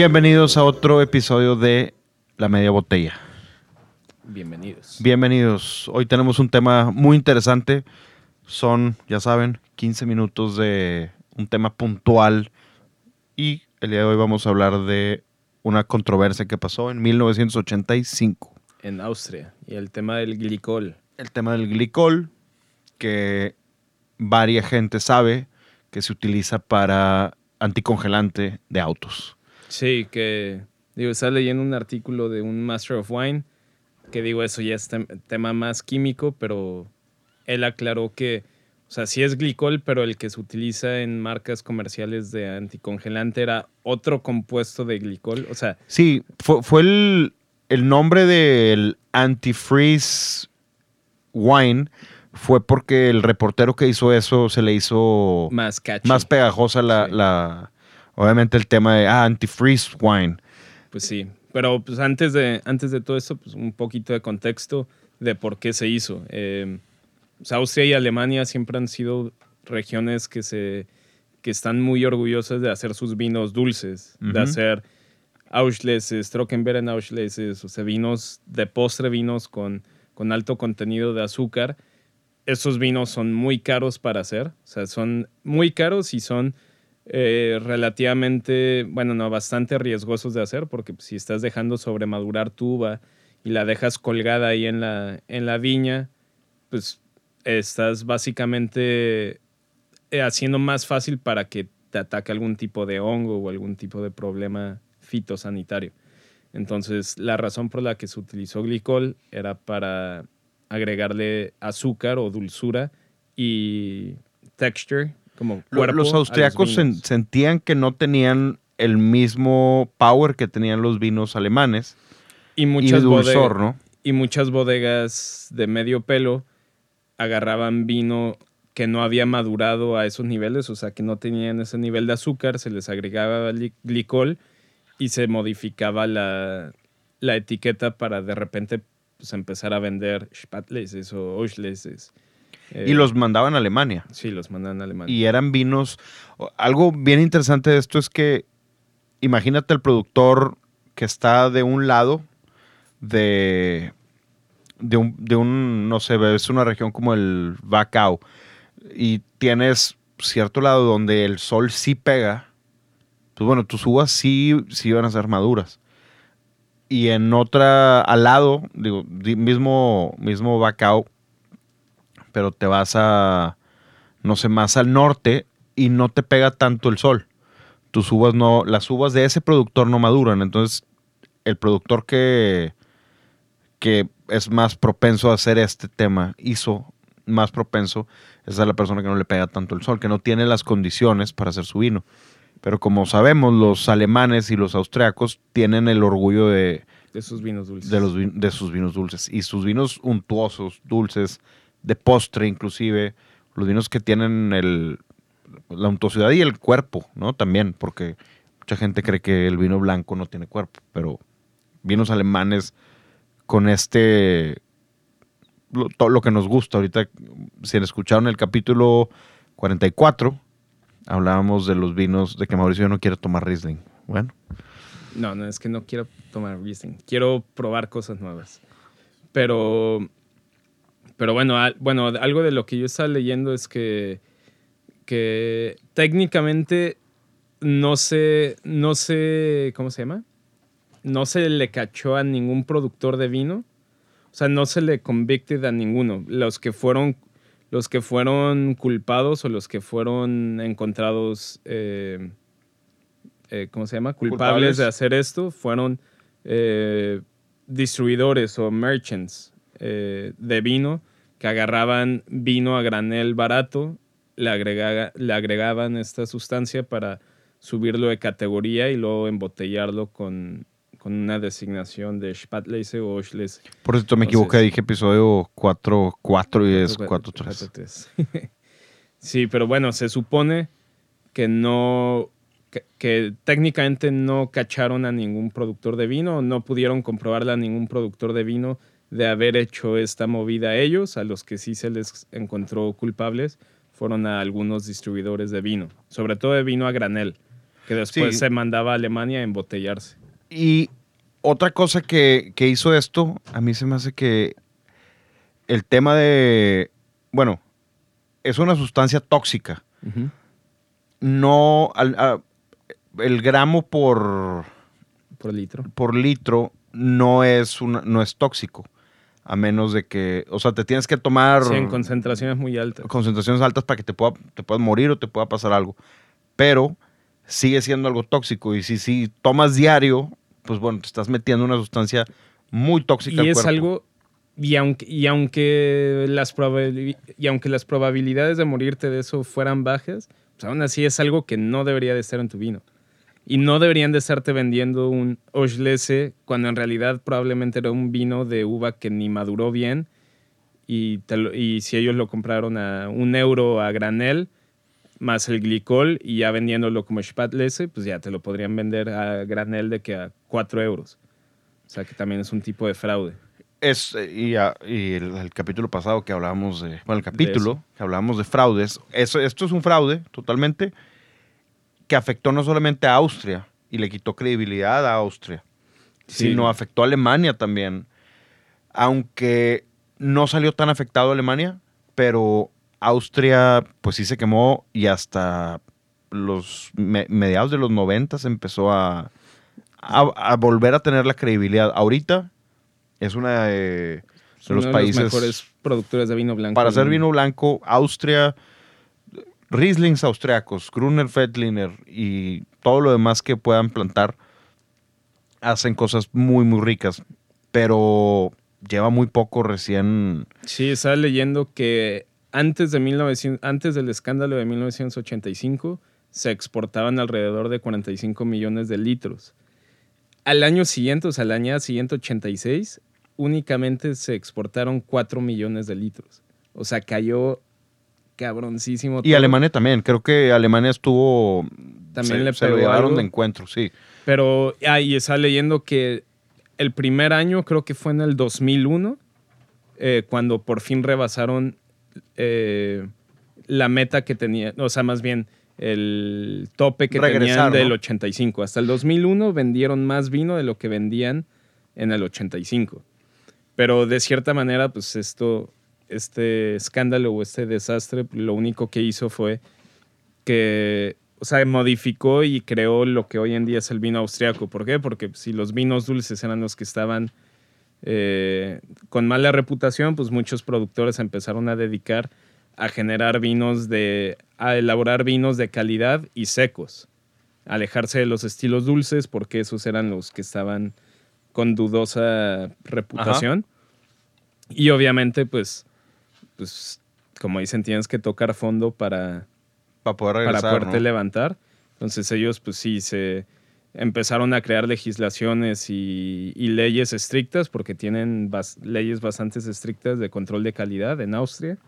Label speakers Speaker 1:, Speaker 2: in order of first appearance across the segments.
Speaker 1: Bienvenidos a otro episodio de La Media Botella.
Speaker 2: Bienvenidos.
Speaker 1: Bienvenidos. Hoy tenemos un tema muy interesante. Son, ya saben, 15 minutos de un tema puntual. Y el día de hoy vamos a hablar de una controversia que pasó en 1985.
Speaker 2: En Austria. Y el tema del glicol.
Speaker 1: El tema del glicol, que varia gente sabe que se utiliza para anticongelante de autos.
Speaker 2: Sí, que digo, estaba leyendo un artículo de un Master of Wine que digo, eso ya es tem- tema más químico, pero él aclaró que, o sea, sí es glicol, pero el que se utiliza en marcas comerciales de anticongelante era otro compuesto de glicol. O sea,
Speaker 1: Sí, fue, fue el, el nombre del antifreeze wine fue porque el reportero que hizo eso se le hizo
Speaker 2: más catchy.
Speaker 1: más pegajosa la,
Speaker 2: Sí.
Speaker 1: la- obviamente el tema de ah, antifreeze wine.
Speaker 2: Pues sí, pero pues antes de, antes de todo eso, pues un poquito de contexto de por qué se hizo. Eh, pues, Austria y Alemania siempre han sido regiones que, se, que están muy orgullosas de hacer sus vinos dulces, de hacer Auschleses, Trockenbeeren Auschleses, o sea, vinos de postre, vinos con, con alto contenido de azúcar. Esos vinos son muy caros para hacer, o sea, son muy caros y son eh, relativamente, bueno, no, bastante riesgosos de hacer, porque si estás dejando sobremadurar tu uva y la dejas colgada ahí en la, en la viña, pues estás básicamente eh, haciendo más fácil para que te ataque algún tipo de hongo o algún tipo de problema fitosanitario. Entonces, la razón por la que se utilizó glicol era para agregarle azúcar o dulzura y texture, como
Speaker 1: Lo-
Speaker 2: cuerpo.
Speaker 1: los austriacos sen- sentían que no tenían el mismo power que tenían los vinos alemanes
Speaker 2: y
Speaker 1: y
Speaker 2: muchas,
Speaker 1: dulzor,
Speaker 2: bodega-
Speaker 1: ¿no?
Speaker 2: y muchas bodegas de medio pelo agarraban vino que no había madurado a esos niveles, o sea, que no tenían ese nivel de azúcar, se les agregaba li- glicol y se modificaba la, la etiqueta para de repente pues, empezar a vender Spatleses o Auschleses.
Speaker 1: Y
Speaker 2: Eh,
Speaker 1: los mandaban a Alemania.
Speaker 2: Sí, los mandan a Alemania.
Speaker 1: y eran vinos. Algo bien interesante de esto es que imagínate el productor que está de un lado de, de, un, de un, no sé, es una región como el Bacau y tienes cierto lado donde el sol sí pega, pues bueno, tus uvas sí, sí van a ser maduras. Y en otra, al lado, digo, di- mismo, mismo Bacau, pero te vas a, no sé, más al norte y no te pega tanto el sol. Tus uvas no, las uvas de ese productor no maduran. Entonces, el productor que, que es más propenso a hacer este tema, hizo más propenso, es a la persona que no le pega tanto el sol, que no tiene las condiciones para hacer su vino. Pero como sabemos, los alemanes y los austriacos tienen el orgullo de,
Speaker 2: de sus vinos dulces.
Speaker 1: de, los, de sus vinos dulces. Y sus vinos untuosos, dulces, de postre inclusive, los vinos que tienen el, la untuosidad y el cuerpo, ¿no? También, porque mucha gente cree que el vino blanco no tiene cuerpo, pero vinos alemanes con este, todo lo que nos gusta. Ahorita, si escucharon el capítulo 44, hablábamos de los vinos, de que Mauricio no quiere tomar Riesling. Bueno,
Speaker 2: No, no, es que no quiero tomar Riesling. Quiero probar cosas nuevas. Pero, pero bueno, al- bueno, algo de lo que yo estaba leyendo es que, que técnicamente no se, no se, ¿cómo se llama? No se le cachó a ningún productor de vino. O sea, no se le convicted a ninguno. Los que fueron, los que fueron culpados o los que fueron encontrados eh, eh, ¿cómo se llama? Culpables,
Speaker 1: Culpables.
Speaker 2: de hacer esto fueron eh, distribuidores o merchants de vino que agarraban vino a granel barato, le, agrega- le agregaban esta sustancia para subirlo de categoría y luego embotellarlo con, con una designación de Spatlese o Auchlese.
Speaker 1: Por cierto, me equivoqué, dije episodio 4, 4 y es 4,
Speaker 2: Cuatro,
Speaker 1: 3.
Speaker 2: cuatro, tres. sí, pero bueno, se supone que no, que, que técnicamente no cacharon a ningún productor de vino, no pudieron comprobarle a ningún productor de vino de haber hecho esta movida a ellos, a los que sí se les encontró culpables fueron a algunos distribuidores de vino, sobre todo de vino a granel, que después
Speaker 1: Sí.
Speaker 2: se mandaba a Alemania a embotellarse.
Speaker 1: Y otra cosa que, que hizo esto, a mí se me hace que el tema de, bueno, es una sustancia tóxica. No, al- a- el gramo por,
Speaker 2: Por litro.
Speaker 1: por litro no es, una, no es tóxico. A menos de que, o sea, te tienes que tomar
Speaker 2: Sí, en concentraciones muy altas.
Speaker 1: concentraciones altas para que te, pueda, te puedas morir o te pueda pasar algo. Pero sigue siendo algo tóxico. Y si, si tomas diario, pues bueno, te estás metiendo una sustancia muy tóxica
Speaker 2: Y
Speaker 1: al
Speaker 2: es
Speaker 1: cuerpo.
Speaker 2: algo, y aunque, y, aunque las y aunque las probabilidades de morirte de eso fueran bajas, pues aún así es algo que no debería de estar en tu vino. Y no deberían de estarte vendiendo un Oschlese cuando en realidad probablemente era un vino de uva que ni maduró bien. Y, te lo- y si ellos lo compraron a un euro a granel, más el glicol, y ya vendiéndolo como Spatlese, pues ya te lo podrían vender a granel de que a 4 euros. O sea que también es un tipo de fraude.
Speaker 1: Es, y, a- y el, el capítulo pasado que hablábamos de. Bueno, el capítulo que hablábamos de fraudes. Eso, esto es un fraude totalmente que afectó no solamente a Austria y le quitó credibilidad a Austria,
Speaker 2: Sí.
Speaker 1: sino afectó a Alemania también. Aunque no salió tan afectado a Alemania, pero Austria, pues sí se quemó y hasta los me- mediados de los 90 se empezó a, a, a volver a tener la credibilidad. Ahorita es una de,
Speaker 2: Es
Speaker 1: de
Speaker 2: uno
Speaker 1: los
Speaker 2: de
Speaker 1: países
Speaker 2: los mejores productores de vino blanco.
Speaker 1: para hacer vino blanco, Austria, Rieslings austriacos, Gruner Veltliner y todo lo demás que puedan plantar hacen cosas muy, muy ricas. Pero lleva muy poco recién.
Speaker 2: Sí, estaba leyendo que antes, de 1900, antes del escándalo de 1985 se exportaban alrededor de 45 millones de litros. Al año siguiente, o sea, al año siguiente 86, únicamente se exportaron 4 millones de litros. O sea, cayó cabroncísimo.
Speaker 1: Y
Speaker 2: todo.
Speaker 1: Alemania también. Creo que Alemania estuvo.
Speaker 2: También
Speaker 1: se,
Speaker 2: le
Speaker 1: se lo
Speaker 2: pegó
Speaker 1: llevaron
Speaker 2: algo.
Speaker 1: de encuentro, sí.
Speaker 2: Pero ahí está leyendo que el primer año, creo que fue en el 2001, eh, cuando por fin rebasaron eh, la meta que tenían, o sea, más bien el tope que tenían
Speaker 1: Regresaron,
Speaker 2: del
Speaker 1: ¿no?
Speaker 2: 85. Hasta el 2001 vendieron más vino de lo que vendían en el 85. Pero de cierta manera, pues esto, este escándalo o este desastre, lo único que hizo fue que, o sea, modificó y creó lo que hoy en día es el vino austriaco. ¿Por qué? Porque si los vinos dulces eran los que estaban eh, con mala reputación, pues muchos productores empezaron a dedicar a generar vinos de, a elaborar vinos de calidad y secos. Alejarse de los estilos dulces porque esos eran los que estaban con dudosa reputación. Y obviamente, pues, pues, como dicen, tienes que tocar fondo para,
Speaker 1: Para poder
Speaker 2: para
Speaker 1: regresar.
Speaker 2: poderte
Speaker 1: ¿no?
Speaker 2: levantar. Entonces ellos, pues sí, se empezaron a crear legislaciones y, y leyes estrictas, porque tienen bas- leyes bastante estrictas de control de calidad en Austria.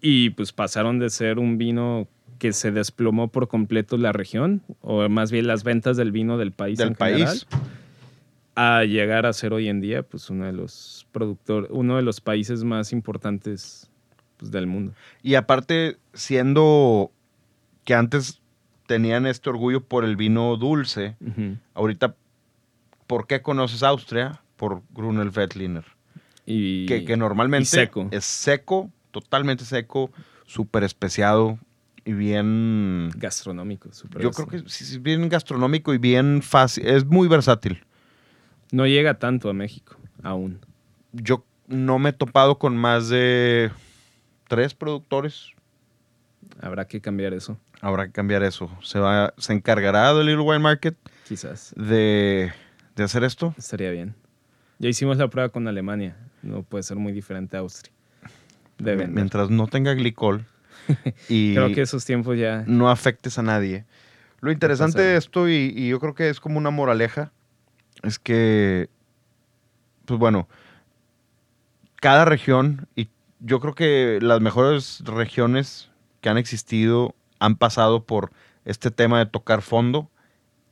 Speaker 2: Y pues pasaron de ser un vino que se desplomó por completo la región, o más bien las ventas del vino del país
Speaker 1: Del
Speaker 2: en general,
Speaker 1: país.
Speaker 2: a llegar a ser hoy en día pues uno de los productores, uno de los países más importantes pues, del mundo.
Speaker 1: Y aparte, siendo que antes tenían este orgullo por el vino dulce, ahorita, ¿por qué conoces Austria? Por Grunel Veltliner.
Speaker 2: Y,
Speaker 1: Que, que normalmente
Speaker 2: y seco.
Speaker 1: es seco, totalmente seco, súper especiado y bien...
Speaker 2: gastronómico. súper
Speaker 1: Yo creo que sí, bien gastronómico y bien fácil. Es muy versátil.
Speaker 2: No llega tanto a México aún.
Speaker 1: Yo no me he topado con más de tres productores.
Speaker 2: Habrá que cambiar eso,
Speaker 1: Habrá que cambiar eso. Se, va, se encargará del Little Wine Market
Speaker 2: quizás.
Speaker 1: de, de hacer esto.
Speaker 2: Estaría bien. Ya hicimos la prueba con Alemania. No puede ser muy diferente a Austria. De vender.
Speaker 1: Mientras no tenga glicol y
Speaker 2: Creo que esos tiempos ya...
Speaker 1: no afectes a nadie. Lo interesante de esto, y, y yo creo que es como una moraleja, es que, pues bueno, cada región, y yo creo que las mejores regiones que han existido han pasado por este tema de tocar fondo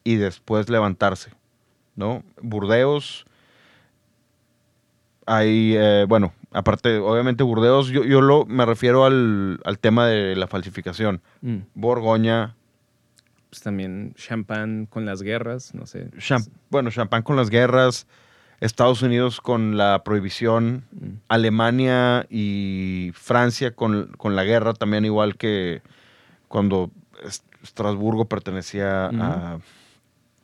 Speaker 1: y después levantarse, ¿no? Burdeos, hay, eh, bueno, aparte, obviamente Burdeos, yo, yo lo, me refiero al, al tema de la falsificación.
Speaker 2: Mm.
Speaker 1: Borgoña,
Speaker 2: pues también champán con las guerras, no sé.
Speaker 1: Bueno, champán con las guerras, Estados Unidos con la prohibición,
Speaker 2: Mm.
Speaker 1: Alemania y Francia con, con la guerra, también igual que cuando Es- Estrasburgo pertenecía a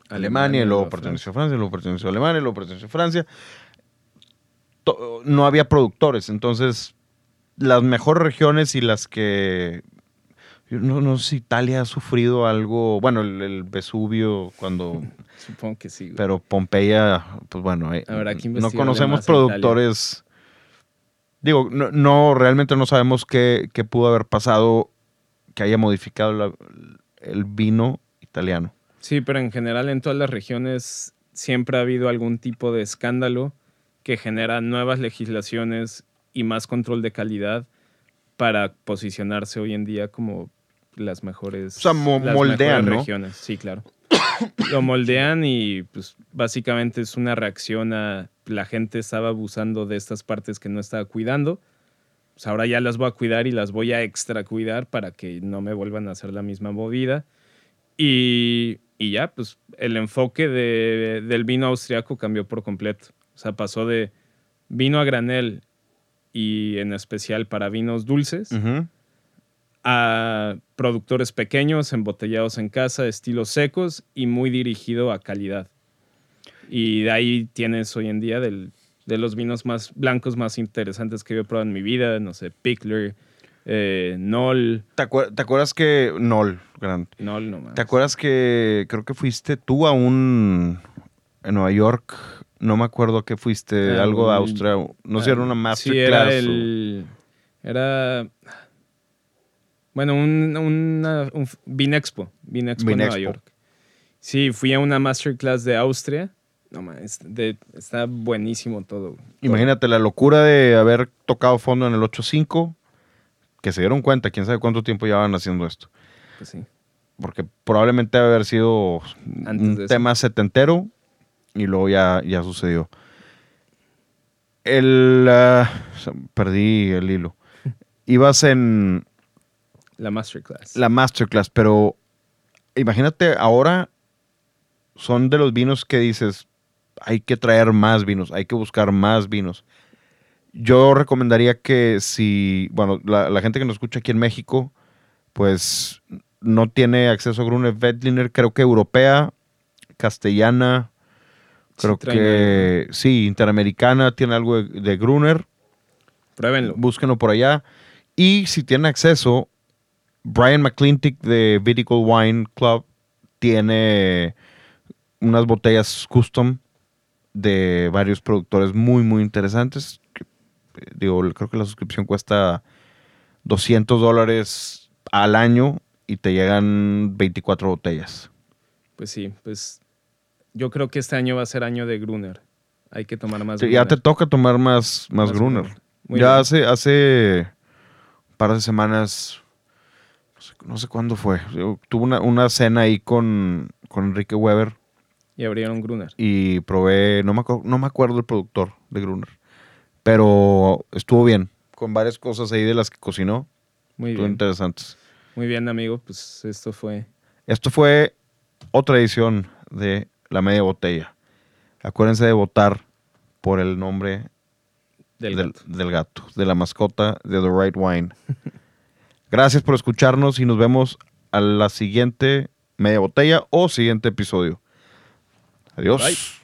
Speaker 1: Alemania, y luego perteneció a Francia, luego perteneció a Alemania, y luego perteneció a Francia. No había productores, entonces las mejores regiones y las que... No, no sé si Italia ha sufrido algo, bueno, el, el Vesubio cuando...
Speaker 2: Supongo que sí. güey.
Speaker 1: Pero Pompeya, pues bueno, eh, no conocemos productores. Digo, no, no, realmente no sabemos qué, qué pudo haber pasado que haya modificado la- el vino italiano.
Speaker 2: Sí, pero en general en todas las regiones siempre ha habido algún tipo de escándalo que genera nuevas legislaciones y más control de calidad para posicionarse hoy en día como las mejores,
Speaker 1: O sea, mo-
Speaker 2: las
Speaker 1: moldean,
Speaker 2: mejores
Speaker 1: ¿no?
Speaker 2: regiones. Sí, claro. Lo moldean y pues básicamente es una reacción a la gente estaba abusando de estas partes que no estaba cuidando. Pues ahora ya las voy a cuidar y las voy a extra cuidar para que no me vuelvan a hacer la misma movida. Y, y ya, pues el enfoque de- del vino austriaco cambió por completo. O sea, pasó de vino a granel y en especial para vinos dulces
Speaker 1: Ujú.
Speaker 2: A productores pequeños, embotellados en casa, estilos secos y muy dirigido a calidad. Y de ahí tienes hoy en día del- de los vinos más blancos más interesantes que yo he probado en mi vida, no sé, Pickler, eh, Nol,
Speaker 1: ¿Te, acuer- te acuerdas que... Nol, gran.
Speaker 2: Nol no más.
Speaker 1: ¿Te acuerdas que creo que fuiste tú a un... en Nueva York? No me acuerdo que fuiste, algo de Austria. No sé, si era una
Speaker 2: Sí,
Speaker 1: masterclass.
Speaker 2: era
Speaker 1: o-
Speaker 2: el... Era... Bueno, un, una, un Vinexpo. Vinexpo en Nueva. York. Sí, fui a una masterclass de Austria. No, man, es- de- está buenísimo todo.
Speaker 1: Imagínate la locura de haber tocado fondo en el 8.5, que se dieron cuenta, quién sabe cuánto tiempo llevaban haciendo esto.
Speaker 2: Pues sí.
Speaker 1: Porque probablemente debe haber sido
Speaker 2: Antes
Speaker 1: un tema setentero y luego ya, ya sucedió. El... ah, perdí el hilo. Ibas en
Speaker 2: La masterclass.
Speaker 1: la masterclass, pero imagínate ahora son de los vinos que dices, hay que traer más vinos, hay que buscar más vinos. Yo recomendaría que si, bueno, la, la gente que nos escucha aquí en México, pues no tiene acceso a Gruner Veltliner, creo que europea, castellana, creo que sí, interamericana, tiene algo de, de Gruner,
Speaker 2: Pruébenlo.
Speaker 1: búsquenlo por allá. Y si tienen acceso, Brian McClintic de Vertical Wine Club tiene unas botellas custom de varios productores muy, muy interesantes. eh, Digo, creo que la suscripción cuesta 200 dólares al año y te llegan 24 botellas.
Speaker 2: Pues sí, pues yo creo que este año va a ser año de Gruner. Hay que tomar más
Speaker 1: ya te
Speaker 2: Gruner.
Speaker 1: toca tomar más, más,
Speaker 2: Más
Speaker 1: Gruner.
Speaker 2: Gruner.
Speaker 1: Ya
Speaker 2: bien.
Speaker 1: hace, hace un par de semanas, no sé, cuándo fue, tuve una, una cena ahí con, con Enrique Weber
Speaker 2: Y abrieron Gruner.
Speaker 1: y probé, no me, acuerdo, no me acuerdo el productor de Gruner, pero estuvo bien, con varias cosas ahí de las que cocinó,
Speaker 2: Muy
Speaker 1: estuvo
Speaker 2: bien.
Speaker 1: interesantes.
Speaker 2: Muy bien, amigo. Pues esto fue
Speaker 1: Esto fue otra edición de La Media Botella. Acuérdense de votar por el nombre
Speaker 2: del,
Speaker 1: del,
Speaker 2: gato.
Speaker 1: del gato, de la mascota de The Right Wine. Gracias por escucharnos y nos vemos a la siguiente media botella o siguiente episodio. Adiós.
Speaker 2: Bye.